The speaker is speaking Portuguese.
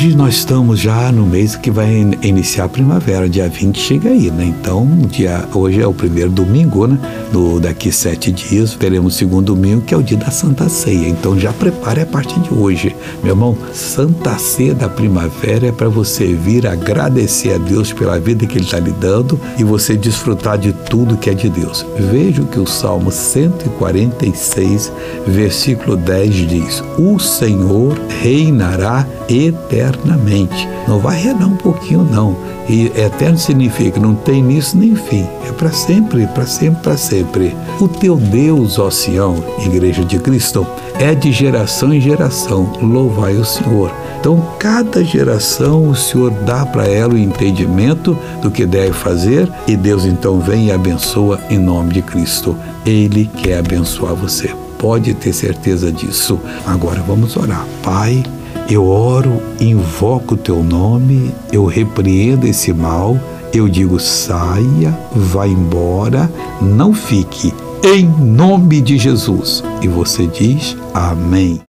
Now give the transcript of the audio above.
Hoje nós estamos já no mês que vai iniciar a primavera, dia 20 chega aí, né? Então, dia, hoje é o primeiro domingo, né? Do, daqui sete dias veremos o segundo domingo, que é o dia da Santa Ceia. Então já prepare a partir de hoje. Meu irmão, Santa Ceia da primavera é para você vir agradecer a Deus pela vida que Ele está lhe dando e você desfrutar de tudo que é de Deus. Veja o que o Salmo 146, versículo 10 diz: O Senhor reinará eternamente. Não vai reinar um pouquinho, não. E eterno significa não tem início nem fim. É para sempre, para sempre, para sempre. O teu Deus, ó Sião, Igreja de Cristo, é de geração em geração. Louvai o Senhor. Então, cada geração o Senhor dá para ela o entendimento do que deve fazer e Deus então vem e abençoa em nome de Cristo. Ele quer abençoar você. Pode ter certeza disso. Agora vamos orar. Pai, eu oro, invoco o teu nome, eu repreendo esse mal, eu digo saia, vá embora, não fique, em nome de Jesus. E você diz amém.